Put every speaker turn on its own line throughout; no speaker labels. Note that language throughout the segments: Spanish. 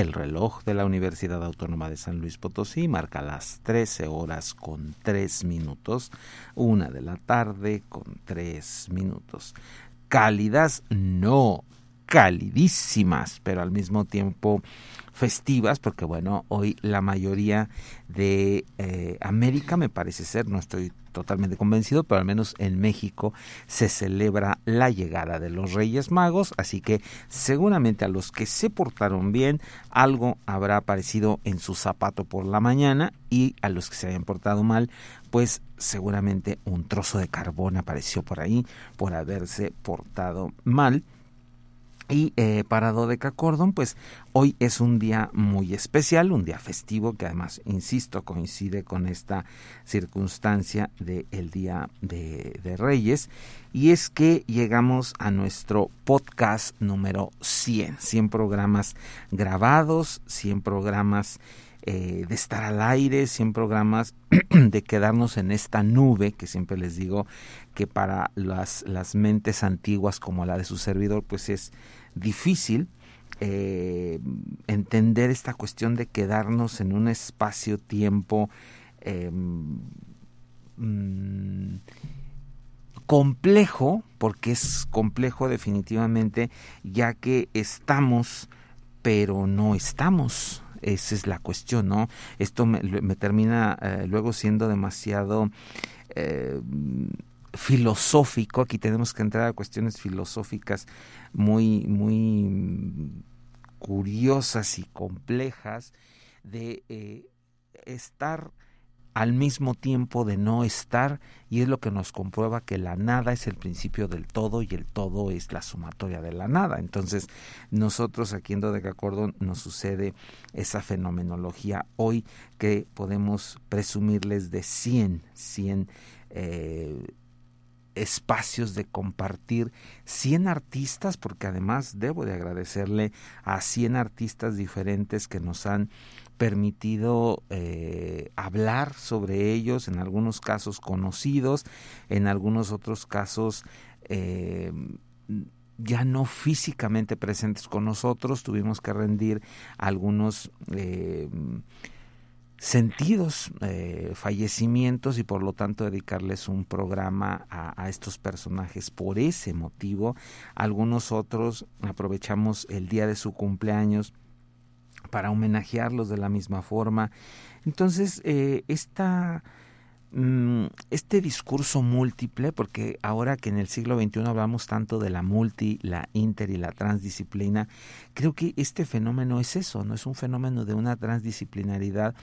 El reloj de la Universidad Autónoma de San Luis Potosí marca las 13 horas con 3 minutos, una de la tarde con 3 minutos. Cálidas, no, calidísimas, pero al mismo tiempo festivas, porque bueno, hoy la mayoría de eh, América me parece ser, no estoy totalmente convencido, pero al menos en México se celebra la llegada de los Reyes Magos, así que seguramente a los que se portaron bien algo habrá aparecido en su zapato por la mañana y a los que se hayan portado mal, pues seguramente un trozo de carbón apareció por ahí por haberse portado mal. Y eh, para Dodeca Cordon, pues hoy es un día muy especial, un día festivo que además, insisto, coincide con esta circunstancia del Día de, Reyes. Y es que llegamos a nuestro podcast número 100, 100 programas grabados, 100 programas eh, de estar al aire, 100 programas de quedarnos en esta nube que siempre les digo que para las, las mentes antiguas como la de su servidor, pues es difícil eh, entender esta cuestión de quedarnos en un espacio-tiempo em, mm, complejo, porque es complejo definitivamente, ya que estamos, pero no estamos. Esa es la cuestión, ¿no? Esto me, termina eh, luego siendo demasiado eh, filosófico. Aquí tenemos que entrar a cuestiones filosóficas muy, muy curiosas y complejas de eh, estar al mismo tiempo de no estar y es lo que nos comprueba que la nada es el principio del todo y el todo es la sumatoria de la nada. Entonces nosotros aquí en Dodecacordon nos sucede esa fenomenología hoy que podemos presumirles de 100, 100 eh, espacios de compartir 100 artistas, porque además debo de agradecerle a 100 artistas diferentes que nos han permitido eh, hablar sobre ellos, en algunos casos conocidos, en algunos otros casos eh, ya no físicamente presentes con nosotros, tuvimos que rendir algunos eh, sentidos eh, fallecimientos y por lo tanto dedicarles un programa a, estos personajes por ese motivo. Algunos otros aprovechamos el día de su cumpleaños para homenajearlos de la misma forma. Entonces, eh, esta este discurso múltiple, porque ahora que en el siglo XXI hablamos tanto de la multi, la inter y la transdisciplina, creo que este fenómeno es eso, no es un fenómeno de una transdisciplinaridad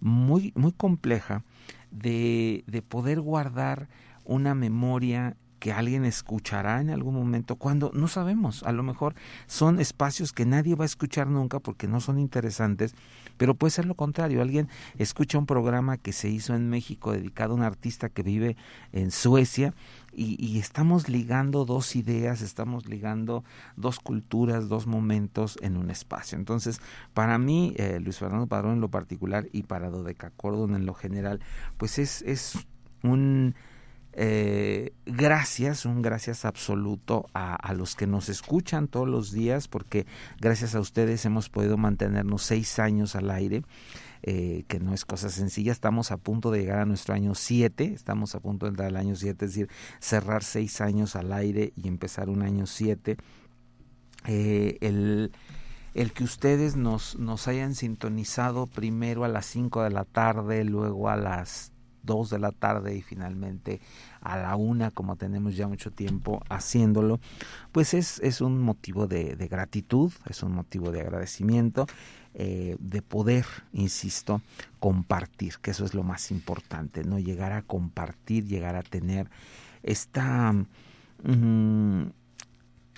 muy, muy compleja de, de poder guardar una memoria que alguien escuchará en algún momento cuando no sabemos, a lo mejor son espacios que nadie va a escuchar nunca porque no son interesantes, pero puede ser lo contrario, alguien escucha un programa que se hizo en México dedicado a un artista que vive en Suecia y, estamos ligando dos ideas, estamos ligando dos culturas, dos momentos en un espacio. Entonces, para mí, eh, Luis Fernando Padrón en lo particular y para Dodeca Cordon en lo general, pues es, es un eh, gracias, un gracias absoluto a, los que nos escuchan todos los días, porque gracias a ustedes hemos podido mantenernos seis años al aire. Eh, que no es cosa sencilla. Estamos a punto de llegar a nuestro año siete, estamos a punto de entrar al año siete, es decir, cerrar seis años al aire y empezar un año siete. Eh, el, el que ustedes nos, nos hayan sintonizado primero a las cinco de la tarde, luego a las 2 de la tarde y finalmente a la una, como tenemos ya mucho tiempo haciéndolo, pues es, es un motivo de, gratitud, es un motivo de agradecimiento, eh, de poder, insisto, compartir, que eso es lo más importante, ¿no? Llegar a compartir, llegar a tener esta mm,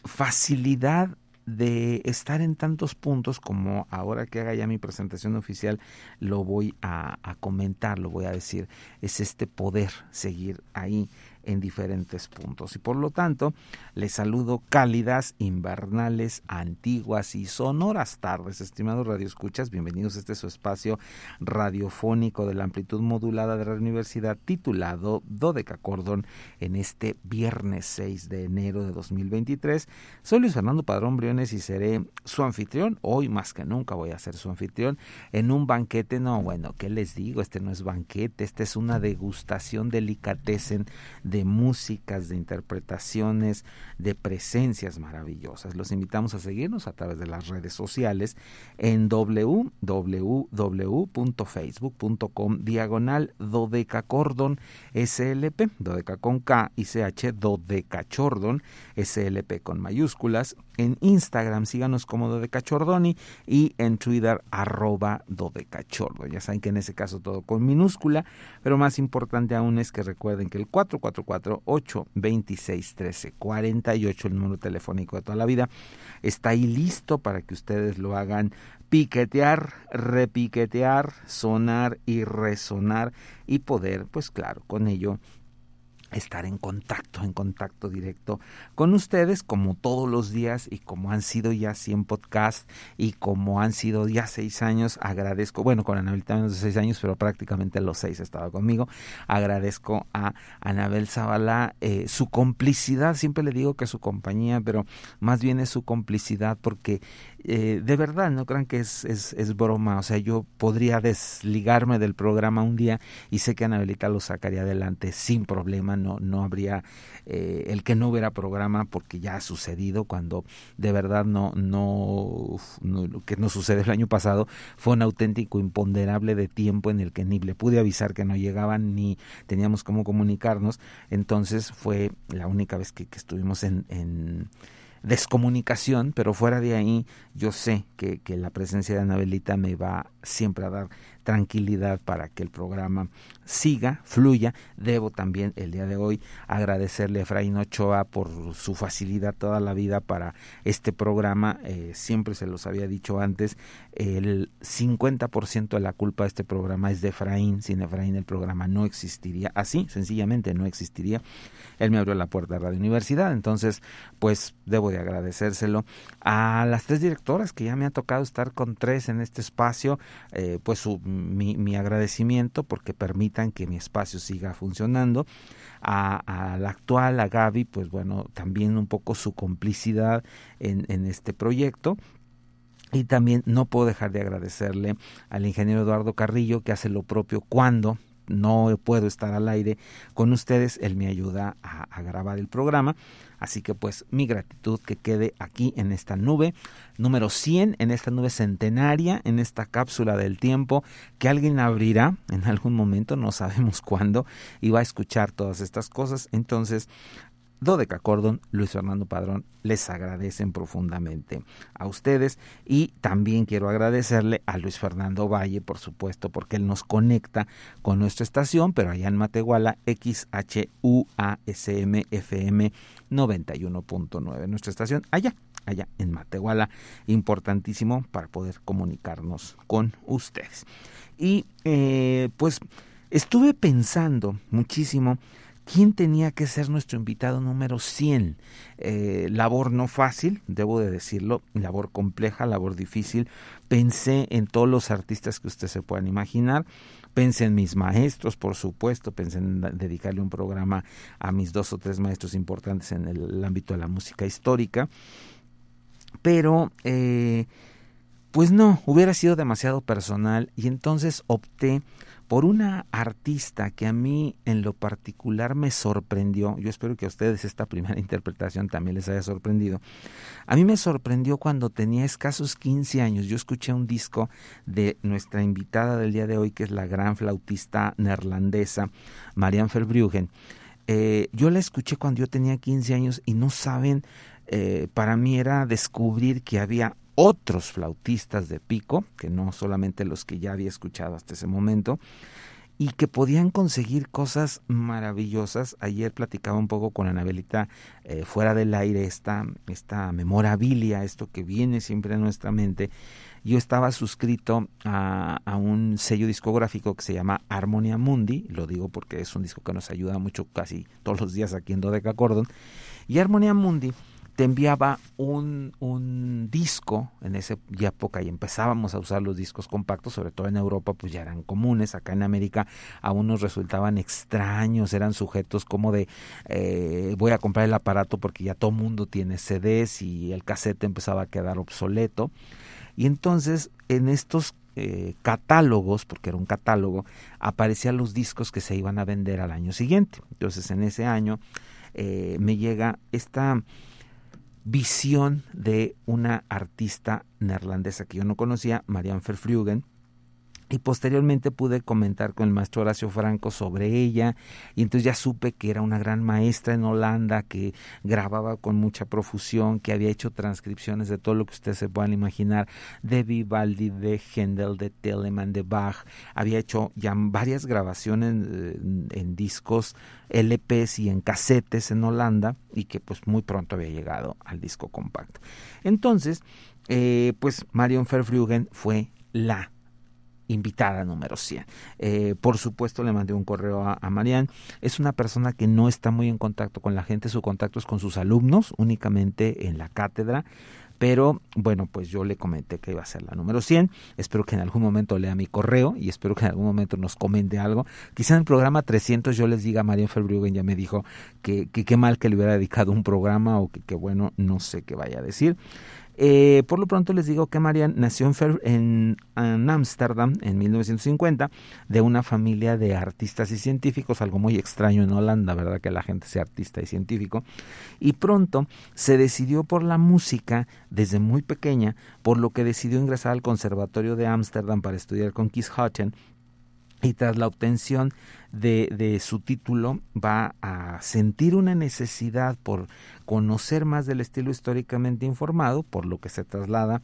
facilidad de estar en tantos puntos como ahora que haga ya mi presentación oficial lo voy a, comentar, lo voy a decir, es este poder seguir ahí en diferentes puntos. Y por lo tanto, les saludo cálidas, invernales, antiguas y sonoras tardes, estimados radioescuchas. Bienvenidos a este su espacio radiofónico de la amplitud modulada de la universidad titulado Dodeca Cordón en este viernes 6 de enero de 2023. Soy Luis Fernando Padrón Briones y seré su anfitrión. Hoy más que nunca voy a ser su anfitrión en un banquete. No, bueno, ¿qué les digo? Este no es banquete, este es una degustación delicatessen de de músicas, de interpretaciones, de presencias maravillosas. Los invitamos a seguirnos a través de las redes sociales en www.facebook.com diagonal dodecacordon slp, dodeca con K y CH, dodecachordon slp con mayúsculas. En Instagram síganos como dodecachordoni y en Twitter arroba dodecachordo. Ya saben que en ese caso todo con minúscula, pero más importante aún es que recuerden que el 444 8 26 13 48, el número telefónico de toda la vida, está ahí listo para que ustedes lo hagan piquetear, repiquetear, sonar y resonar y poder, pues claro, con ello estar en contacto, en contacto directo con ustedes como todos los días y como han sido ya 100 podcasts y como han sido ya seis años, agradezco, bueno, con Anabelita menos de seis años, pero prácticamente los seis estaba conmigo, agradezco a Anabel Zavala eh, su complicidad, siempre le digo que su compañía, pero más bien es su complicidad porque eh, de verdad, no crean que es, es, es, broma, o sea, yo podría desligarme del programa un día y sé que Anabelita lo sacaría adelante sin problema, no, no habría eh, el que no hubiera programa porque ya ha sucedido cuando de verdad no, no, lo que nos sucedió el año pasado fue un auténtico imponderable de tiempo en el que ni le pude avisar que no llegaban ni teníamos cómo comunicarnos, entonces fue la única vez que, que estuvimos en descomunicación, pero fuera de ahí yo sé que, que la presencia de Anabelita me va siempre a dar tranquilidad para que el programa siga, fluya. Debo también el día de hoy agradecerle a Efraín Ochoa por su facilidad toda la vida para este programa. Eh, siempre se los había dicho antes, el 50% de la culpa de este programa es de Efraín. Sin Efraín el programa no existiría. Así, sencillamente no existiría. Él me abrió la puerta de Radio Universidad, entonces pues debo de agradecérselo a las tres directoras que ya me ha tocado estar con tres en este espacio, eh, pues mi, agradecimiento porque que mi espacio siga funcionando. A, la actual, a Gaby, pues bueno, también un poco su complicidad en, en este proyecto Y también no puedo dejar de agradecerle al ingeniero Eduardo Carrillo que hace lo propio cuando no puedo estar al aire con ustedes, él me ayuda a, grabar el programa. Así que pues mi gratitud que quede aquí en esta nube, número 100, en esta nube centenaria, en esta cápsula del tiempo que alguien abrirá en algún momento, no sabemos cuándo, y va a escuchar todas estas cosas. Entonces Dodeca Cordon, Luis Fernando Padrón, les agradecen profundamente a ustedes y también quiero agradecerle a Luis Fernando Valle, por supuesto, porque él nos conecta con nuestra estación, pero allá en Matehuala, XHUASM FM 91.9, nuestra estación allá, allá en Matehuala, importantísimo para poder comunicarnos con ustedes. Y eh, pues estuve pensando muchísimo ¿Quién tenía que ser nuestro invitado número 100? Eh, labor no fácil, debo de decirlo, labor compleja, labor difícil. Pensé en todos los artistas que ustedes se puedan imaginar. Pensé en mis maestros, por supuesto, pensé en dedicarle un programa a mis dos o tres maestros importantes en el, ámbito de la música histórica. Pero, eh, pues no, hubiera sido demasiado personal y entonces opté por una artista que a mí en lo particular me sorprendió, yo espero que a ustedes esta primera interpretación también les haya sorprendido, a mí me sorprendió cuando tenía escasos 15 años, yo escuché un disco de nuestra invitada del día de hoy, que es la gran flautista neerlandesa, Marianne Verbruggen, eh, yo la escuché cuando yo tenía 15 años y no saben, eh, para mí era descubrir que había otros flautistas de pico, que no solamente los que ya había escuchado hasta ese momento, y que podían conseguir cosas maravillosas. Ayer platicaba un poco con Anabelita eh, fuera del aire esta, esta memorabilia, esto que viene siempre a nuestra mente. Yo estaba suscrito a, a, un sello discográfico que se llama Harmonia Mundi, lo digo porque es un disco que nos ayuda mucho casi todos los días aquí en Dodeca Cordon, y Harmonia Mundi te enviaba un, un disco en esa época y empezábamos a usar los discos compactos, sobre todo en Europa, pues ya eran comunes, acá en América aún nos resultaban extraños, eran sujetos como de eh, voy a comprar el aparato porque ya todo mundo tiene CDs y el cassette empezaba a quedar obsoleto. Y entonces en estos eh, catálogos, porque era un catálogo, aparecían los discos que se iban a vender al año siguiente. Entonces en ese año eh, me llega esta visión de una artista neerlandesa que yo no conocía, Marianne Verfrugen, y posteriormente pude comentar con el maestro Horacio Franco sobre ella y entonces ya supe que era una gran maestra en Holanda que grababa con mucha profusión que había hecho transcripciones de todo lo que ustedes se puedan imaginar de Vivaldi, de Händel, de Telemann, de Bach había hecho ya varias grabaciones en, en discos LPs y en casetes en Holanda y que pues muy pronto había llegado al disco compacto. Entonces eh, pues Marion Verflugen fue la invitada número 100. Eh, por supuesto, le mandé un correo a, a Marianne. Es una persona que no está muy en contacto con la gente, su contacto es con sus alumnos, únicamente en la cátedra. Pero bueno, pues yo le comenté que iba a ser la número 100. Espero que en algún momento lea mi correo y espero que en algún momento nos comente algo. Quizá en el programa 300 yo les diga, Marian Felbruggen ya me dijo que qué mal que le hubiera dedicado un programa o que, que bueno, no sé qué vaya a decir. Eh, por lo pronto les digo que Marian nació en Ámsterdam en, en 1950 de una familia de artistas y científicos, algo muy extraño en Holanda, ¿verdad? Que la gente sea artista y científico. Y pronto se decidió por la música desde muy pequeña, por lo que decidió ingresar al Conservatorio de Ámsterdam para estudiar con Keith Hutton y tras la obtención de, de, su título va a sentir una necesidad por conocer más del estilo históricamente informado, por lo que se traslada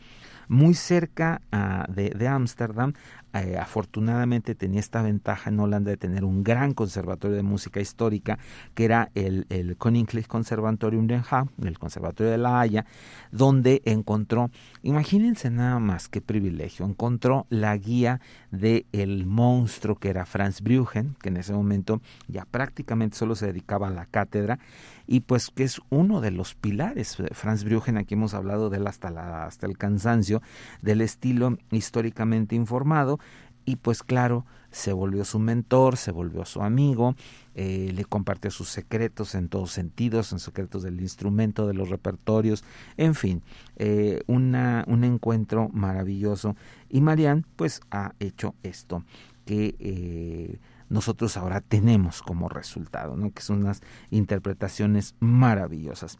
muy cerca uh, de Ámsterdam. Eh, afortunadamente tenía esta ventaja en Holanda de tener un gran conservatorio de música histórica, que era el, el Koninklijk Conservatorium Den Haag, el Conservatorio de La Haya, donde encontró, imagínense nada más qué privilegio, encontró la guía del el monstruo que era Franz Bruggen, que en ese momento ya prácticamente solo se dedicaba a la cátedra, y pues que es uno de los pilares. Franz Bruggen, aquí hemos hablado de él hasta, la, hasta el cansancio, del estilo históricamente informado, y pues claro, se volvió su mentor, se volvió su amigo, eh, le compartió sus secretos en todos sentidos, en secretos del instrumento, de los repertorios, en fin, eh, una, un encuentro maravilloso. Y Marianne pues ha hecho esto que eh, nosotros ahora tenemos como resultado, ¿no? que son unas interpretaciones maravillosas.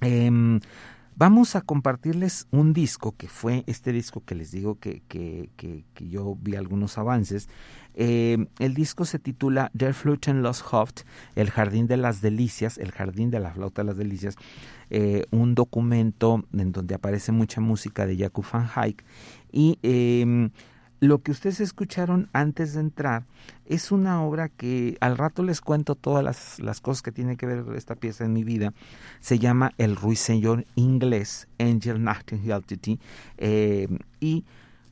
Em, Vamos a compartirles un disco que fue este disco que les digo que, que, que, yo vi algunos avances. Eh, el disco se titula Der Fluten Los Hoft, El Jardín de las Delicias, El Jardín de la Flauta de las Delicias, eh, un documento en donde aparece mucha música de Jakub van Eyck y eh, lo que ustedes escucharon antes de entrar es una obra que al rato les cuento todas las, cosas que tiene que ver esta pieza en mi vida. Se llama El Ruiseñor Inglés, Angel Nightingale eh, y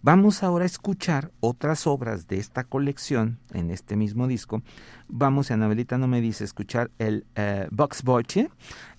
vamos ahora a escuchar otras obras de esta colección en este mismo disco. Vamos, Anabelita no me dice escuchar el eh, Box Boche.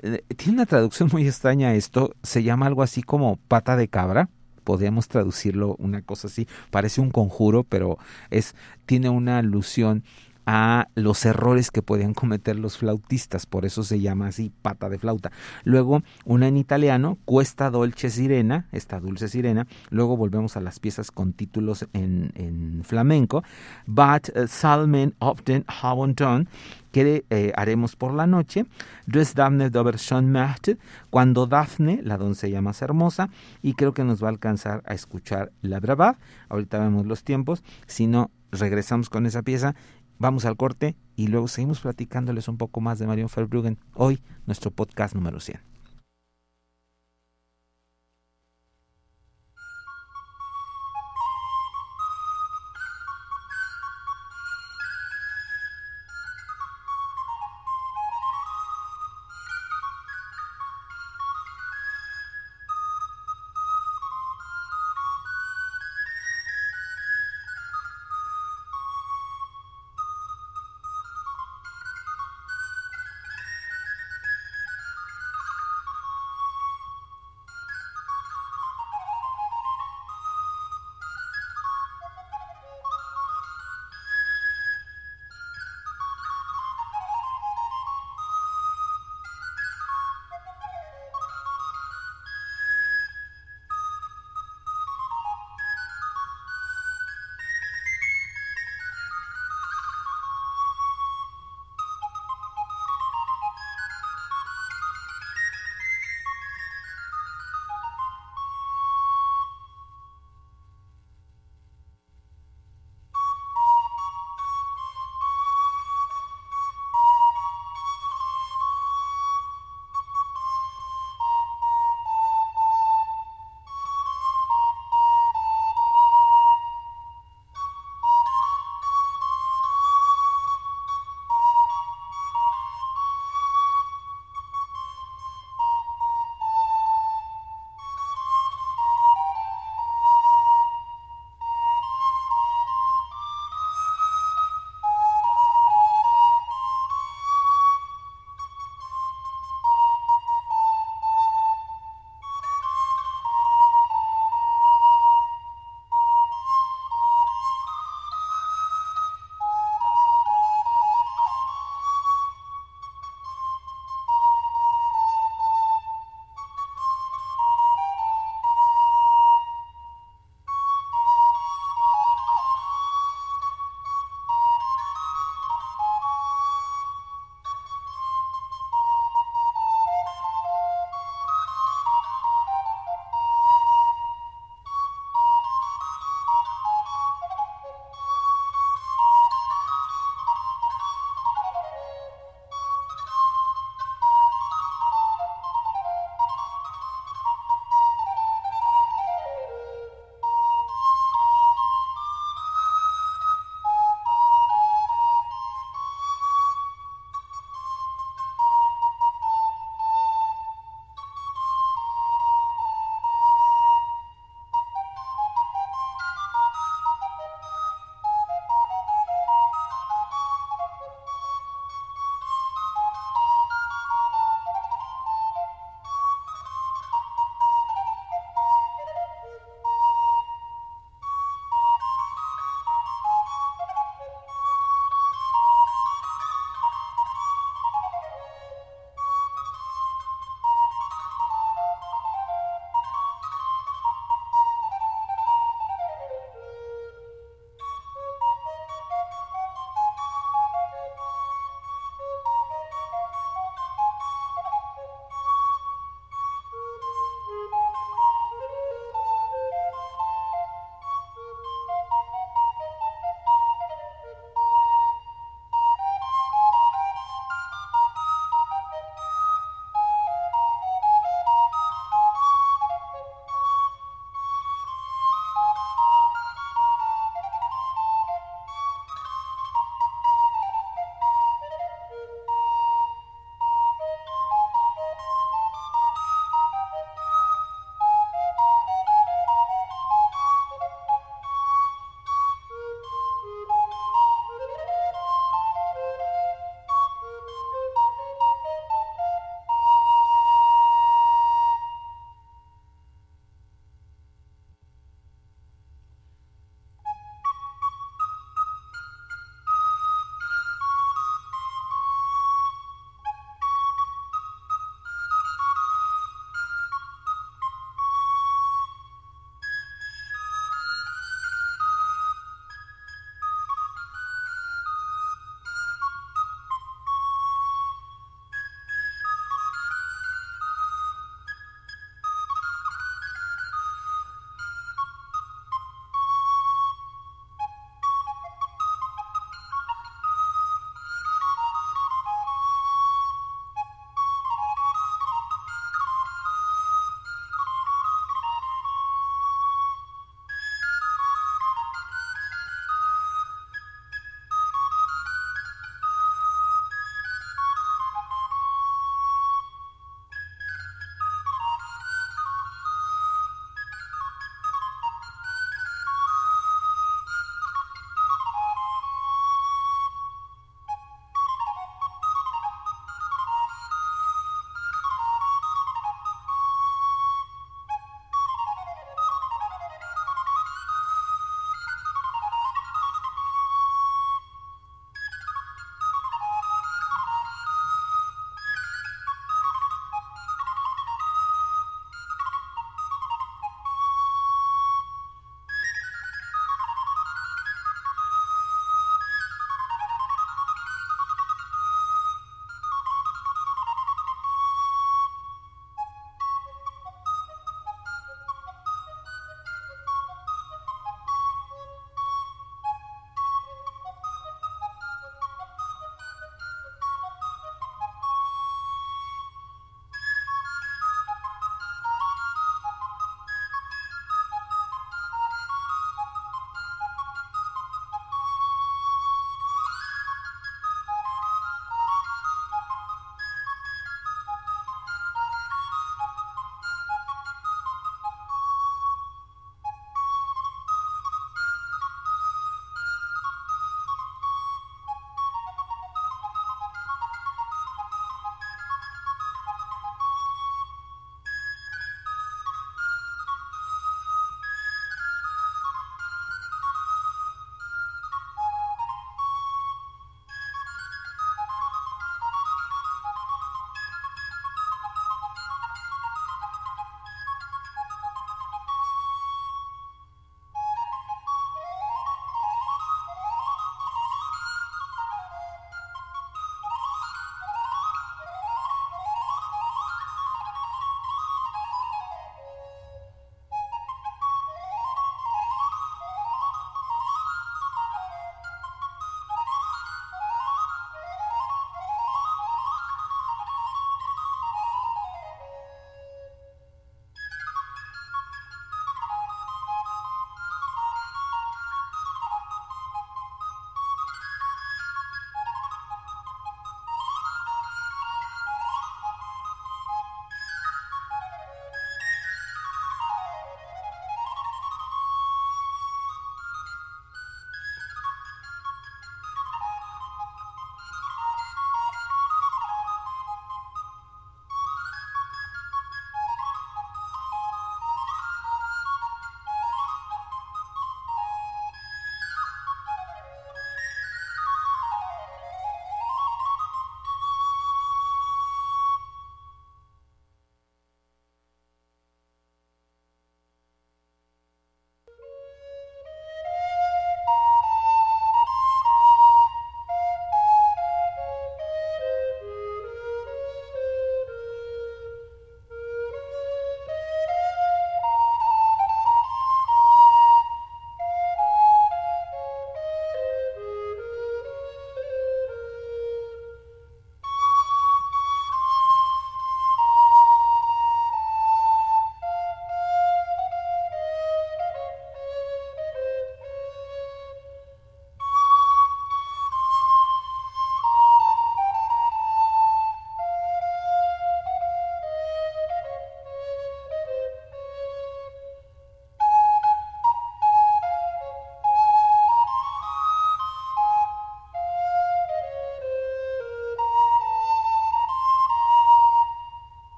Eh, tiene una traducción muy extraña esto, se llama algo así como pata de cabra podríamos traducirlo una cosa así, parece un conjuro, pero es tiene una alusión a los errores que podían cometer los flautistas, por eso se llama así pata de flauta. Luego una en italiano, Cuesta Dolce Sirena, esta dulce sirena. Luego volvemos a las piezas con títulos en, en flamenco, But uh, Salmen of den Havonton, que eh, haremos por la noche, Des Daphne Macht, cuando Daphne, la doncella más hermosa, y creo que nos va a alcanzar a escuchar la brava. Ahorita vemos los tiempos, si no regresamos con esa pieza Vamos al corte y luego seguimos platicándoles un poco más de Marion Verbruggen. Hoy, nuestro podcast número 100.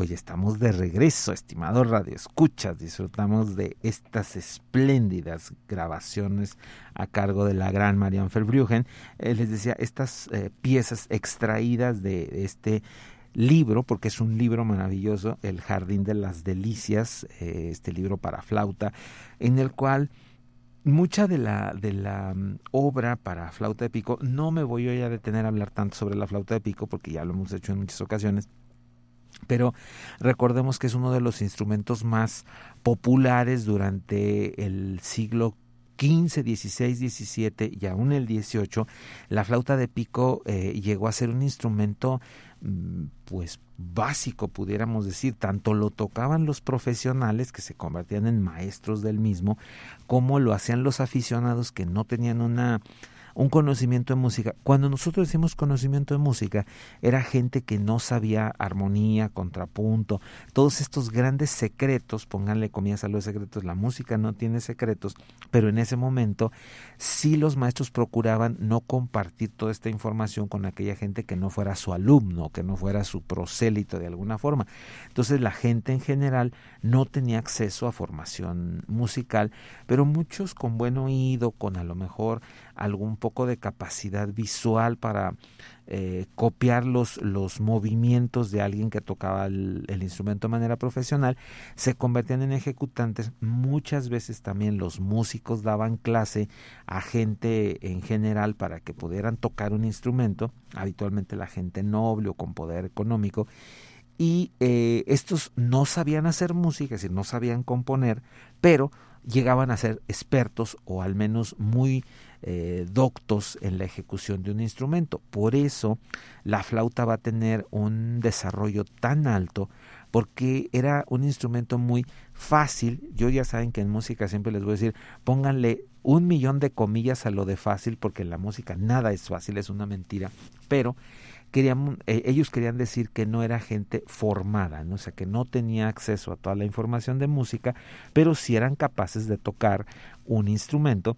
Pues estamos de regreso, estimado Radio Escuchas. Disfrutamos de estas espléndidas grabaciones a cargo de la gran Marian Verbruggen. Eh, les decía, estas eh, piezas extraídas de, este libro, porque es un libro maravilloso, El Jardín de las Delicias, eh, este libro para flauta, en el cual mucha de la, de la mm, obra para flauta de pico, no me voy a detener a hablar tanto sobre la flauta de pico, porque ya lo hemos hecho en muchas ocasiones, pero recordemos que es uno de los instrumentos más populares durante el siglo XV, XVI, XVII y aún el XVIII. La flauta de pico eh, llegó a ser un instrumento mm, pues básico, pudiéramos decir, tanto lo tocaban los profesionales que se convertían en maestros del mismo, como lo hacían los aficionados que no tenían una un conocimiento de música. Cuando nosotros decimos conocimiento de música, era gente que no sabía armonía, contrapunto, todos estos grandes secretos, pónganle comillas a los secretos, la música no tiene secretos, pero en ese momento sí los maestros procuraban no compartir toda esta información con aquella gente que no fuera su alumno, que no fuera su prosélito de alguna forma. Entonces la gente en general no tenía acceso a formación musical, pero muchos con buen oído, con a lo mejor algún poco de capacidad visual para eh, copiar los, los, movimientos de alguien que tocaba el, instrumento de manera profesional, se convertían en ejecutantes. Muchas veces también los músicos daban clase a gente en general para que pudieran tocar un instrumento, habitualmente la gente noble o con poder económico. Y eh, estos no sabían hacer música, es decir, no sabían componer, pero llegaban a ser expertos o al menos muy eh, doctos en la ejecución de un instrumento. Por eso la flauta va a tener un desarrollo tan alto porque era un instrumento muy fácil. Yo ya saben que en música siempre les voy a decir, pónganle un millón de comillas a lo de fácil porque en la música nada es fácil, es una mentira. Pero querían, eh, ellos querían decir que no era gente formada, ¿no? o sea, que no tenía acceso a toda la información de música, pero sí eran capaces de tocar un instrumento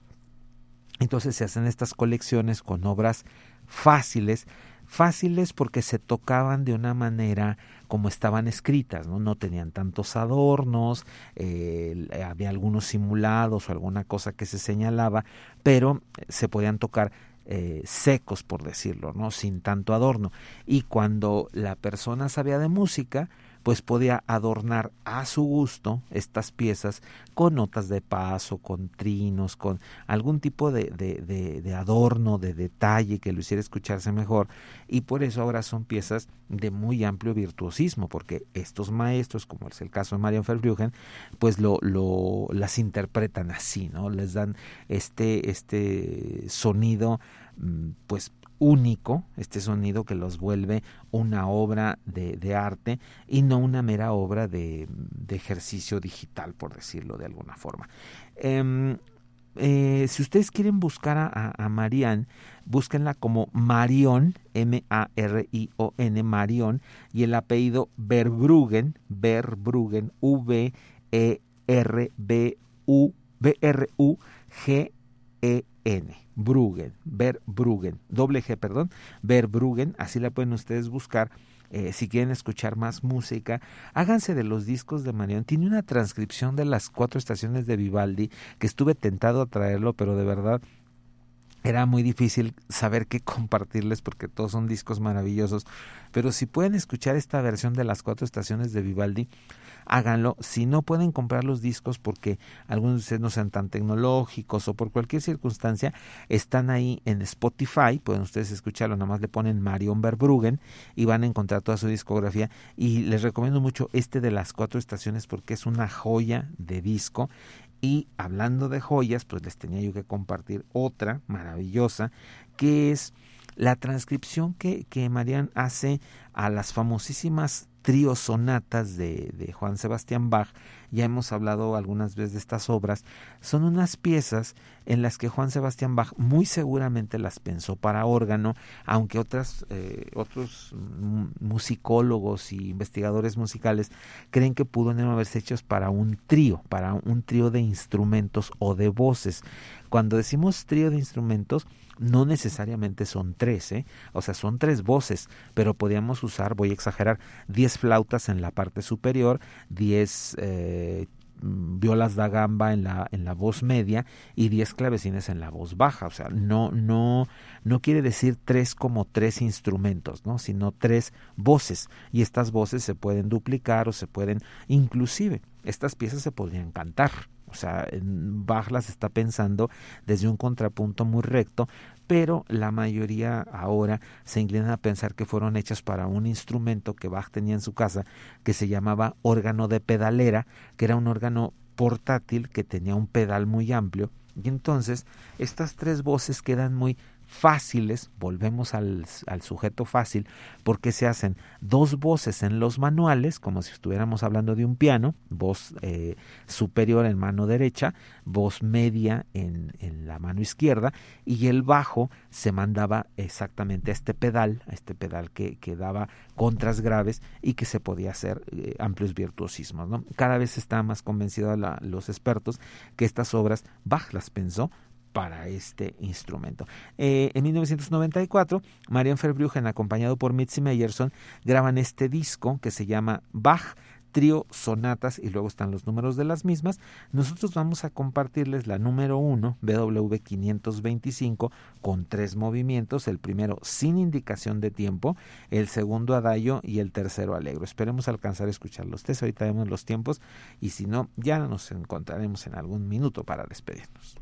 entonces se hacen estas colecciones con obras fáciles, fáciles porque se tocaban de una manera como estaban escritas, no, no tenían tantos adornos, eh, había algunos simulados o alguna cosa que se señalaba, pero se podían tocar eh, secos, por decirlo, ¿no? sin tanto adorno. Y cuando la persona sabía de música, pues podía adornar a su gusto estas piezas con notas de paso, con trinos, con algún tipo de, de, de, adorno, de detalle que lo hiciera escucharse mejor. Y por eso ahora son piezas de muy amplio virtuosismo, porque estos maestros, como es el caso de Marian Verbruggen, pues lo, lo, las interpretan así, ¿no? Les dan este, este sonido, mm, pues único, este sonido que los vuelve una obra de, arte y no una mera obra de, ejercicio digital, por decirlo de alguna forma. Eh, eh, si ustedes quieren buscar a, a Marianne, búsquenla como Marion, M-A-R-I-O-N, Marion, y el apellido Verbruggen, Verbruggen, V-E-R-B-U-B-R-U-G-E-N. Bruggen, Verbruggen, doble G, perdón, Verbruggen, así la pueden ustedes buscar. Eh, si quieren escuchar más música, háganse de los discos de Marion. Tiene una transcripción de las cuatro estaciones de Vivaldi que estuve tentado a traerlo, pero de verdad era muy difícil saber qué compartirles porque todos son discos maravillosos. Pero si pueden escuchar esta versión de las cuatro estaciones de Vivaldi, háganlo. Si no pueden comprar los discos porque algunos de ustedes no sean tan tecnológicos o por cualquier circunstancia, están ahí en Spotify, pueden ustedes escucharlo, nada más le ponen Marion Verbruggen y van a encontrar toda su discografía. Y les recomiendo mucho este de las cuatro estaciones porque es una joya de disco. Y hablando de joyas, pues les tenía yo que compartir otra maravillosa, que es la transcripción que, que Marian hace a las famosísimas trío sonatas de, Juan Sebastián Bach, ya hemos hablado algunas veces de estas obras, son unas piezas en las que Juan Sebastián Bach muy seguramente las pensó para órgano, aunque otras, eh, otros musicólogos y investigadores musicales creen que pudo haberse hechos para un trío, para un trío de instrumentos o de voces. Cuando decimos trío de instrumentos, no necesariamente son tres, ¿eh? o sea, son tres voces, pero podíamos usar, voy a exagerar, diez flautas en la parte superior, diez eh, violas da gamba en la, en la voz media y 10 clavecines en la voz baja. O sea, no, no, no quiere decir tres como tres instrumentos, ¿no? sino tres voces. Y estas voces se pueden duplicar o se pueden, inclusive, estas piezas se podrían cantar. O sea, Bach las está pensando desde un contrapunto muy recto, pero la mayoría ahora se inclinan a pensar que fueron hechas para un instrumento que Bach tenía en su casa que se llamaba órgano de pedalera, que era un órgano portátil que tenía un pedal muy amplio. Y entonces estas tres voces quedan muy fáciles, volvemos al, sujeto fácil, porque se hacen dos voces en los manuales, como si estuviéramos hablando de un piano, voz eh, superior en mano derecha, voz media en, la mano izquierda, y el bajo se mandaba exactamente a este pedal, a este pedal que, daba contras graves y que se podía hacer eh, amplios virtuosismos. ¿no? Cada vez está más convencido los expertos que estas obras Bach las pensó para este instrumento. Eh, en 1994, Marian Verbruggen, acompañado por Mitzi Meyerson, graban este disco que se llama Bach, trío, sonatas y luego están los números de las mismas. Nosotros vamos a compartirles la número uno, BW 525, con tres movimientos, el primero sin indicación de tiempo, el segundo adagio y el tercero alegro. Esperemos alcanzar a escuchar los tres, ahorita vemos los tiempos y si no, ya nos encontraremos en algún minuto para despedirnos.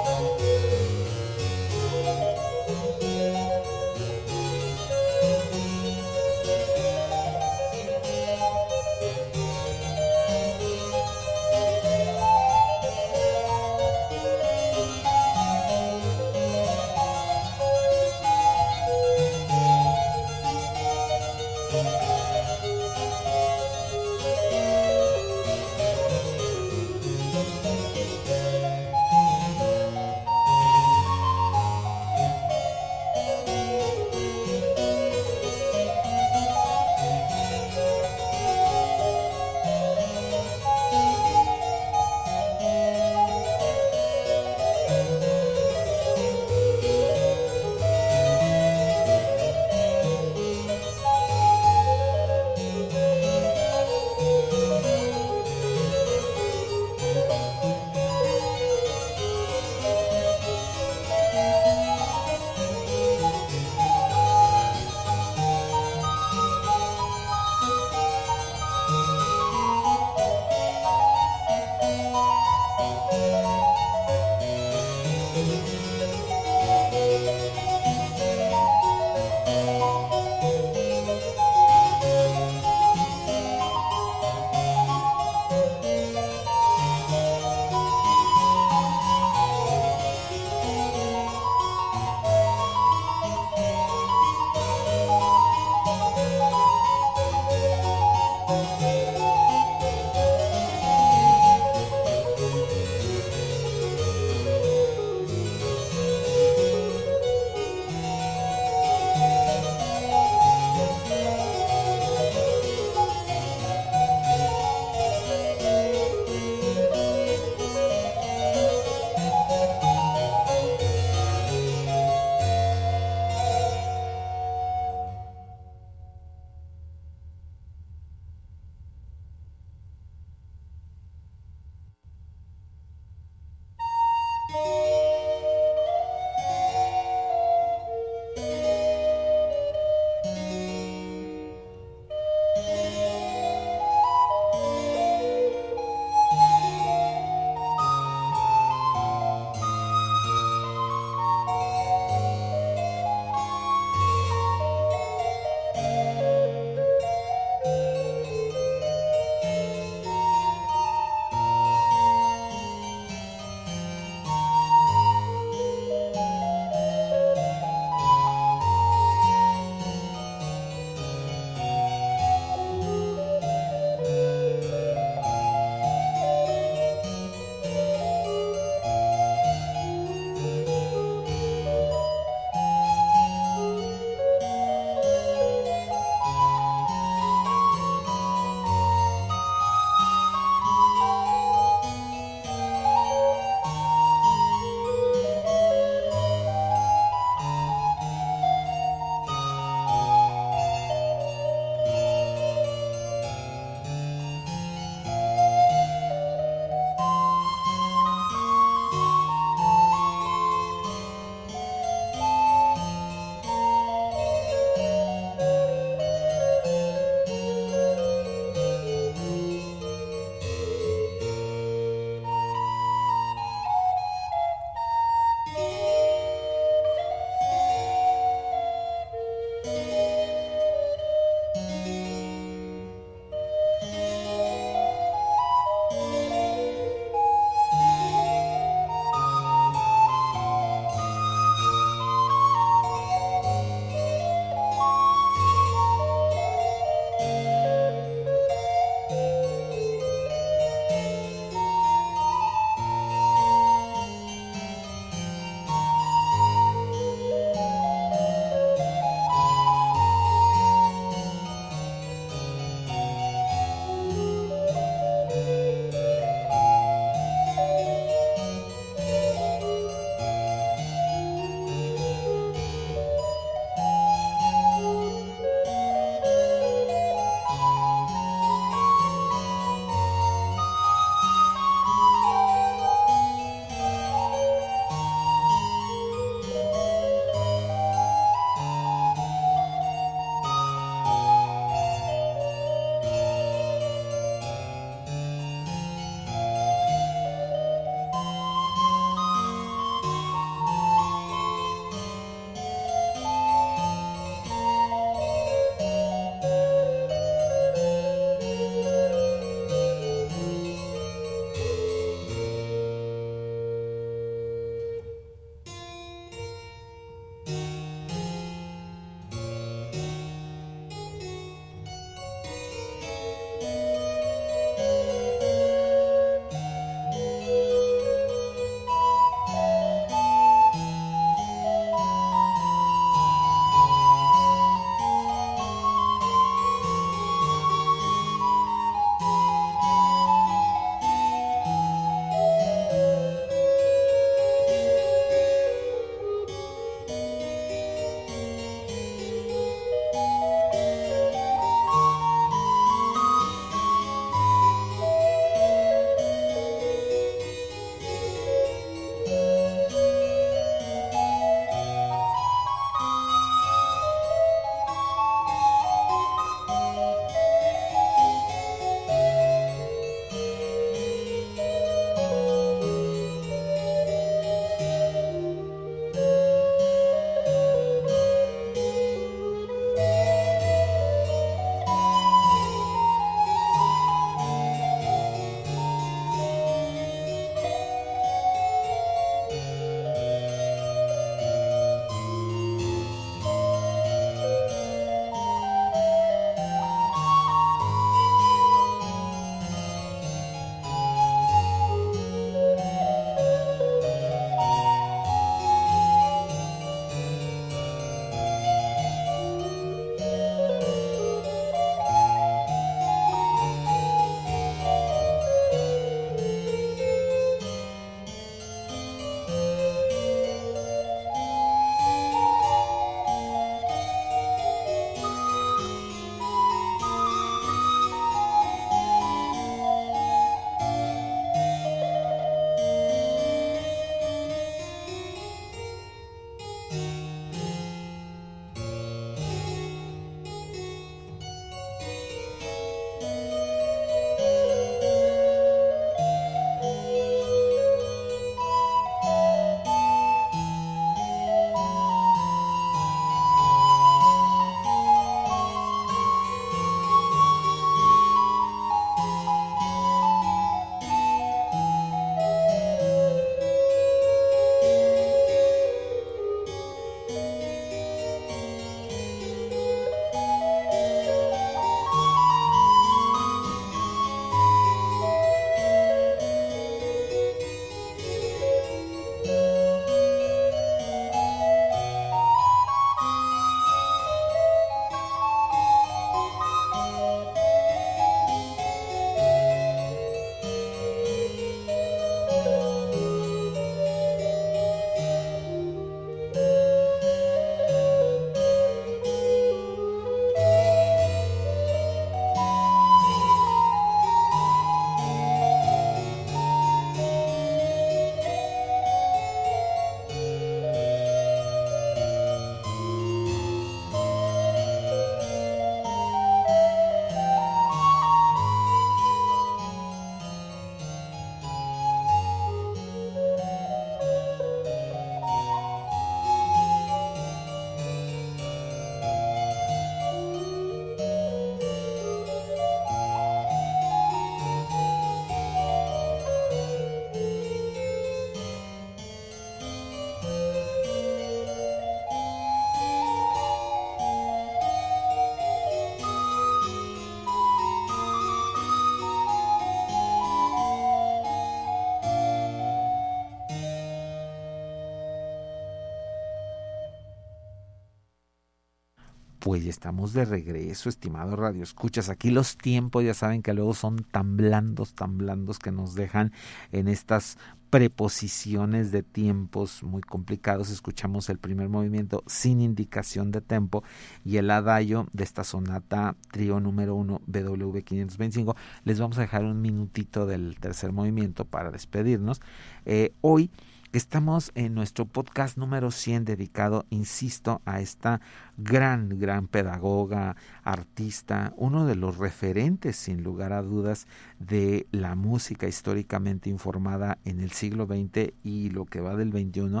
Pues ya estamos de regreso, estimado Radio Escuchas. Aquí los tiempos ya saben que luego son tan blandos, tan blandos que nos dejan en estas preposiciones de tiempos muy complicados. Escuchamos el primer movimiento sin indicación de tempo y el adagio de esta sonata trío número 1 BW 525. Les vamos a dejar un minutito del tercer movimiento para despedirnos. Eh, hoy Estamos en nuestro podcast número 100 dedicado, insisto, a esta gran, gran pedagoga, artista, uno de los referentes, sin lugar a dudas, de la música históricamente informada en el siglo XX y lo que va del XXI,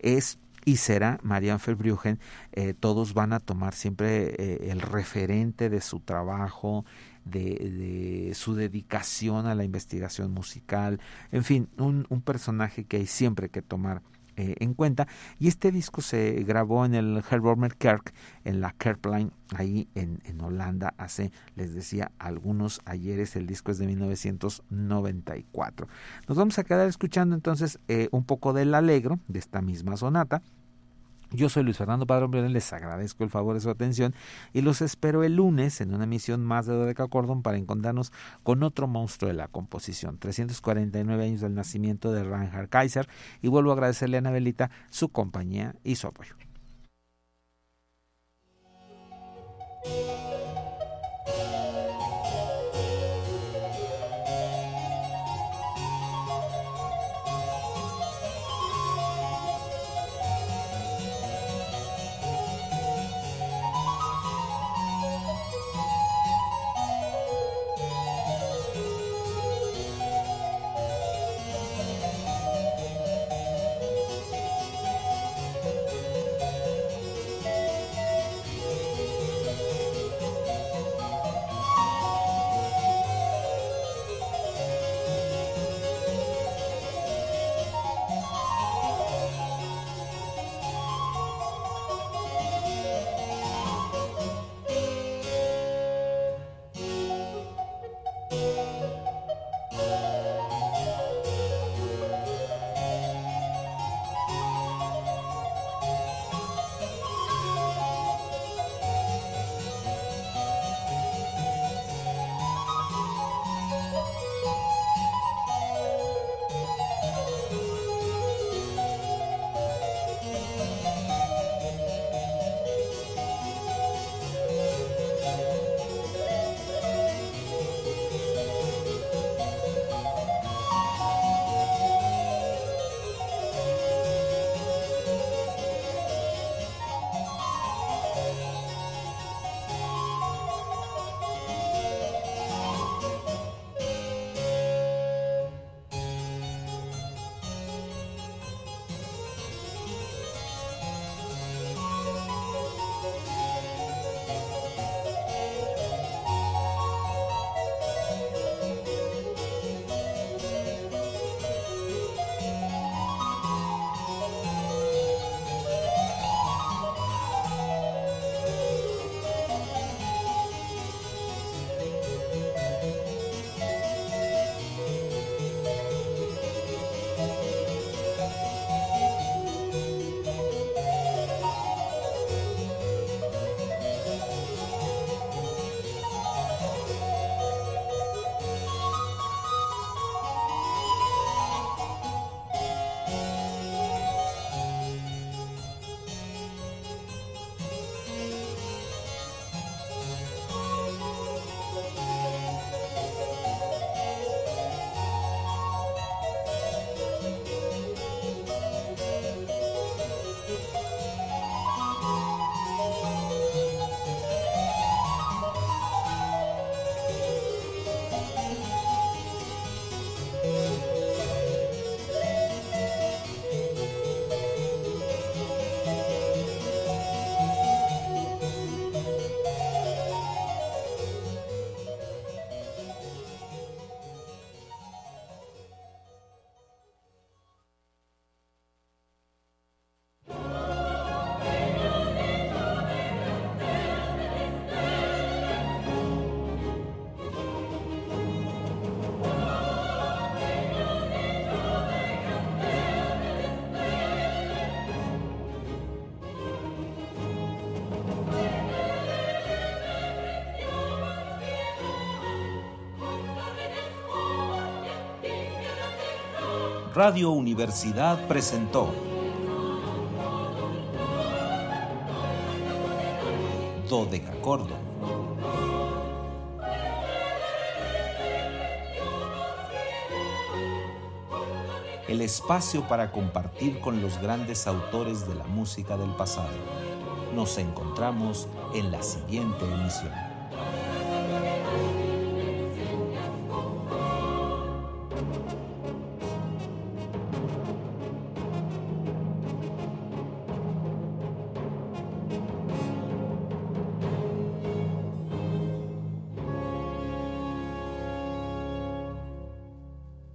es y será Marianne Verbruggen. Eh, todos van a tomar siempre eh, el referente de su trabajo, de, su dedicación a la investigación musical, en fin, un, un personaje que hay siempre que tomar eh, en cuenta. Y este disco se grabó en el Hervormer Kerk, en la Kerkplein, ahí en, en, Holanda, hace, les decía, algunos ayeres. El disco es de 1994. Nos vamos a quedar escuchando entonces eh, un poco del alegro de esta misma sonata. Yo soy Luis Fernando Padrón Briones, les agradezco el favor de su atención y los espero el lunes en una emisión más de Dodeca Cordon para encontrarnos con otro monstruo de la composición, 349 años del nacimiento de Reinhard Kaiser y vuelvo a agradecerle a Anabelita su compañía y su apoyo.
Radio Universidad presentó Dodecacordo. El espacio para compartir con los grandes autores de la música del pasado. Nos encontramos en la siguiente emisión.